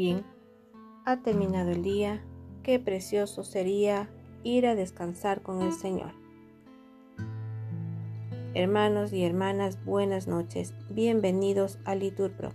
Bien, ha terminado el día, qué precioso sería ir a descansar con el Señor. Hermanos y hermanas, buenas noches, bienvenidos a Liturpro.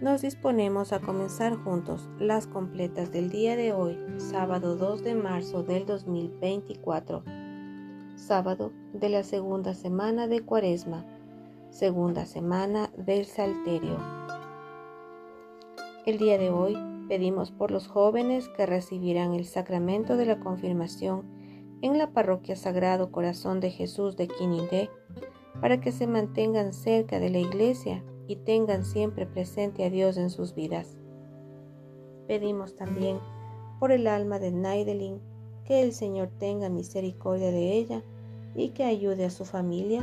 Nos disponemos a comenzar juntos las completas del día de hoy, sábado 2 de marzo del 2024, sábado de la segunda semana de Cuaresma, segunda semana del Salterio. El día de hoy pedimos por los jóvenes que recibirán el sacramento de la confirmación en la parroquia Sagrado Corazón de Jesús de Quinindé, para que se mantengan cerca de la iglesia y tengan siempre presente a Dios en sus vidas. Pedimos también por el alma de Naidelin, que el Señor tenga misericordia de ella y que ayude a su familia,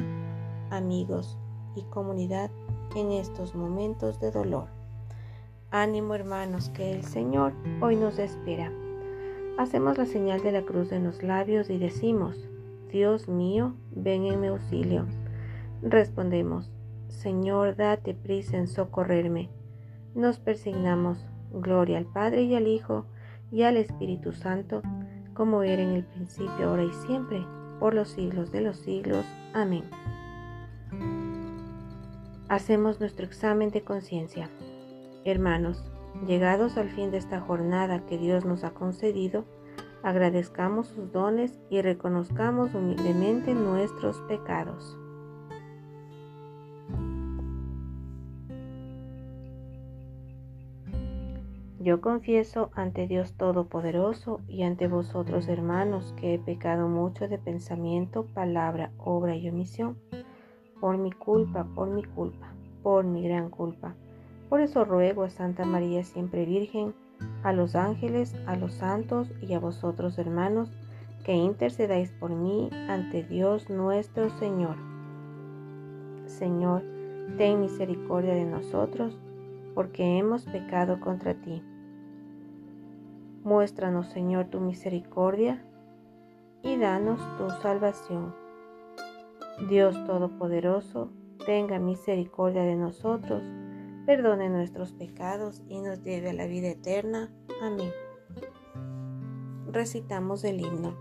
amigos y comunidad en estos momentos de dolor. Ánimo hermanos, que el Señor hoy nos espera. Hacemos la señal de la cruz en los labios y decimos, Dios mío, ven en mi auxilio. Respondemos, Señor, date prisa en socorrerme. Nos persignamos, gloria al Padre y al Hijo y al Espíritu Santo, como era en el principio, ahora y siempre, por los siglos de los siglos. Amén. Hacemos nuestro examen de conciencia. Hermanos, llegados al fin de esta jornada que Dios nos ha concedido, agradezcamos sus dones y reconozcamos humildemente nuestros pecados. Yo confieso ante Dios Todopoderoso y ante vosotros hermanos que he pecado mucho de pensamiento, palabra, obra y omisión, por mi culpa, por mi culpa, por mi gran culpa. Por eso ruego a Santa María siempre Virgen, a los ángeles, a los santos y a vosotros hermanos, que intercedáis por mí ante Dios nuestro Señor. Señor, ten misericordia de nosotros, porque hemos pecado contra ti. Muéstranos, Señor, tu misericordia y danos tu salvación. Dios Todopoderoso, tenga misericordia de nosotros perdone nuestros pecados y nos lleve a la vida eterna. Amén. Recitamos el himno.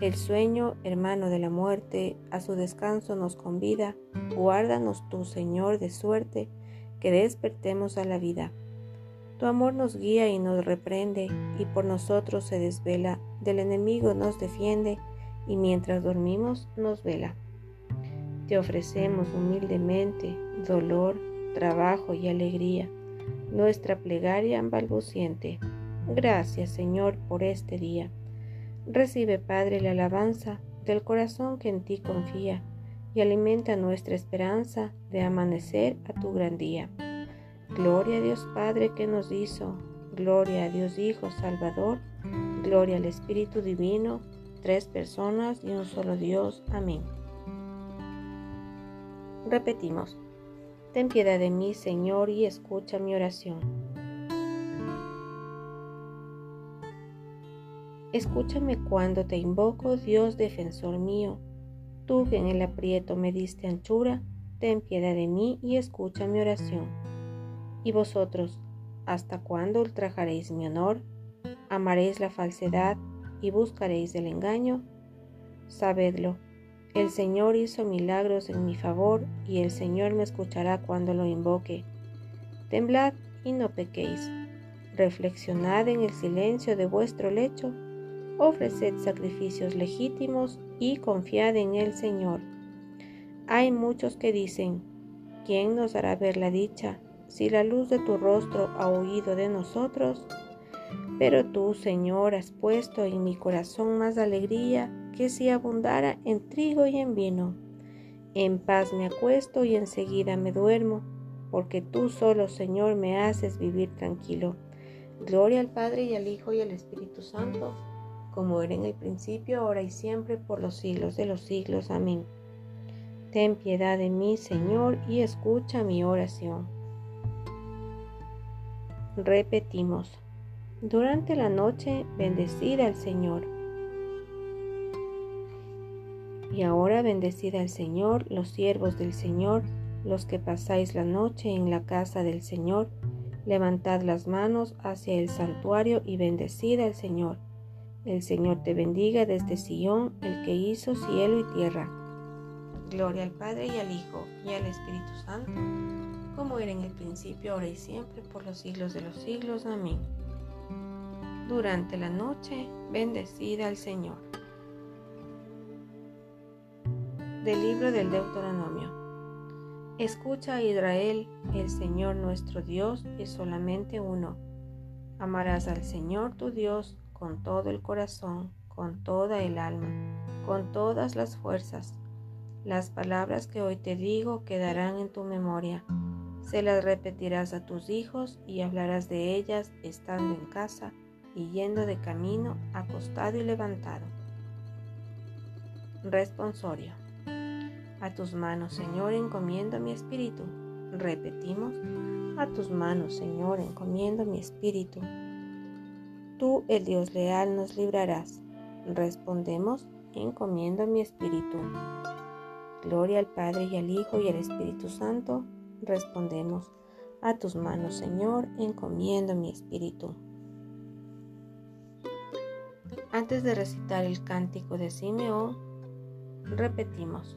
El sueño, hermano de la muerte, a su descanso nos convida. Guárdanos tú, Señor, de suerte, que despertemos a la vida. Tu amor nos guía y nos reprende, y por nosotros se desvela. Del enemigo nos defiende, y mientras dormimos nos vela. Te ofrecemos humildemente dolor, trabajo y alegría, nuestra plegaria balbuciente. Gracias, Señor, por este día. Recibe, Padre, la alabanza del corazón que en ti confía y alimenta nuestra esperanza de amanecer a tu gran día. Gloria a Dios Padre que nos hizo, gloria a Dios Hijo Salvador, gloria al Espíritu Divino, tres personas y un solo Dios. Amén. Repetimos. Ten piedad de mí, Señor, y escucha mi oración. Escúchame cuando te invoco, Dios defensor mío. Tú que en el aprieto me diste anchura, ten piedad de mí y escucha mi oración. Y vosotros, ¿hasta cuándo ultrajaréis mi honor? ¿Amaréis la falsedad y buscaréis el engaño? Sabedlo el Señor hizo milagros en mi favor y el Señor me escuchará cuando lo invoque. Temblad y no pequéis. Reflexionad en el silencio de vuestro lecho. Ofreced sacrificios legítimos y confiad en el Señor. Hay muchos que dicen, ¿quién nos hará ver la dicha si la luz de tu rostro ha huido de nosotros? Pero tú, Señor, has puesto en mi corazón más alegría que si abundara en trigo y en vino. En paz me acuesto y enseguida me duermo, porque tú solo, Señor, me haces vivir tranquilo. Gloria al Padre y al Hijo y al Espíritu Santo, como era en el principio, ahora y siempre, por los siglos de los siglos. Amén. Ten piedad de mí, Señor, y escucha mi oración. Repetimos. Durante la noche, bendecida al Señor y ahora bendecid al Señor, los siervos del Señor, los que pasáis la noche en la casa del Señor, Levantad las manos hacia el santuario y bendecid al Señor. El Señor te bendiga desde Sión, el que hizo cielo y tierra. Gloria al Padre y al Hijo y al Espíritu Santo, como era en el principio, ahora y siempre, por los siglos de los siglos. Amén. Durante la noche, bendecida al Señor. Del libro del Deuteronomio. Escucha Israel, el Señor nuestro Dios es solamente uno. Amarás al Señor tu Dios con todo el corazón, con toda el alma, con todas las fuerzas. Las palabras que hoy te digo quedarán en tu memoria. Se las repetirás a tus hijos y hablarás de ellas estando en casa y yendo de camino, acostado y levantado. Responsorio. A tus manos, Señor, encomiendo mi espíritu. Repetimos, a tus manos, Señor, encomiendo mi espíritu. Tú, el Dios leal, nos librarás. Respondemos, encomiendo mi espíritu. Gloria al Padre y al Hijo y al Espíritu Santo. Respondemos, a tus manos, Señor, encomiendo mi espíritu. Antes de recitar el cántico de Simeón, repetimos,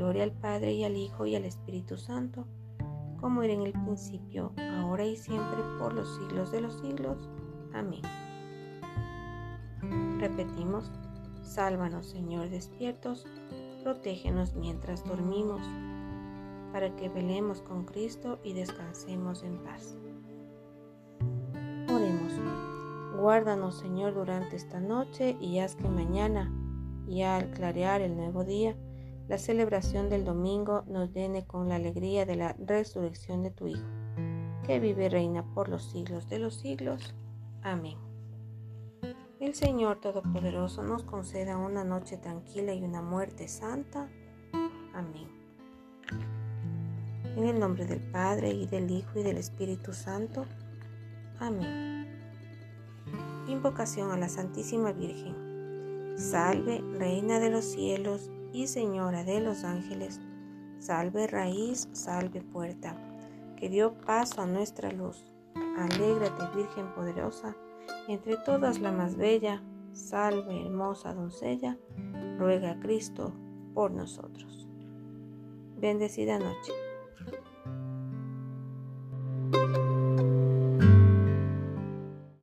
Gloria al Padre y al Hijo y al Espíritu Santo, como era en el principio, ahora y siempre, por los siglos de los siglos. Amén. Repetimos, sálvanos Señor despiertos, protégenos mientras dormimos, para que velemos con Cristo y descansemos en paz. Oremos. Guárdanos Señor durante esta noche y haz que mañana, y al clarear el nuevo día, la celebración del domingo nos llene con la alegría de la resurrección de tu Hijo, que vive y reina por los siglos de los siglos. Amén. El Señor Todopoderoso nos conceda una noche tranquila y una muerte santa. Amén. En el nombre del Padre y del Hijo y del Espíritu Santo. Amén. Invocación a la Santísima Virgen. Salve, Reina de los cielos y Señora de los ángeles, salve raíz, salve puerta, que dio paso a nuestra luz. Alégrate, Virgen poderosa, entre todas la más bella, salve hermosa doncella, ruega a Cristo por nosotros. Bendecida noche.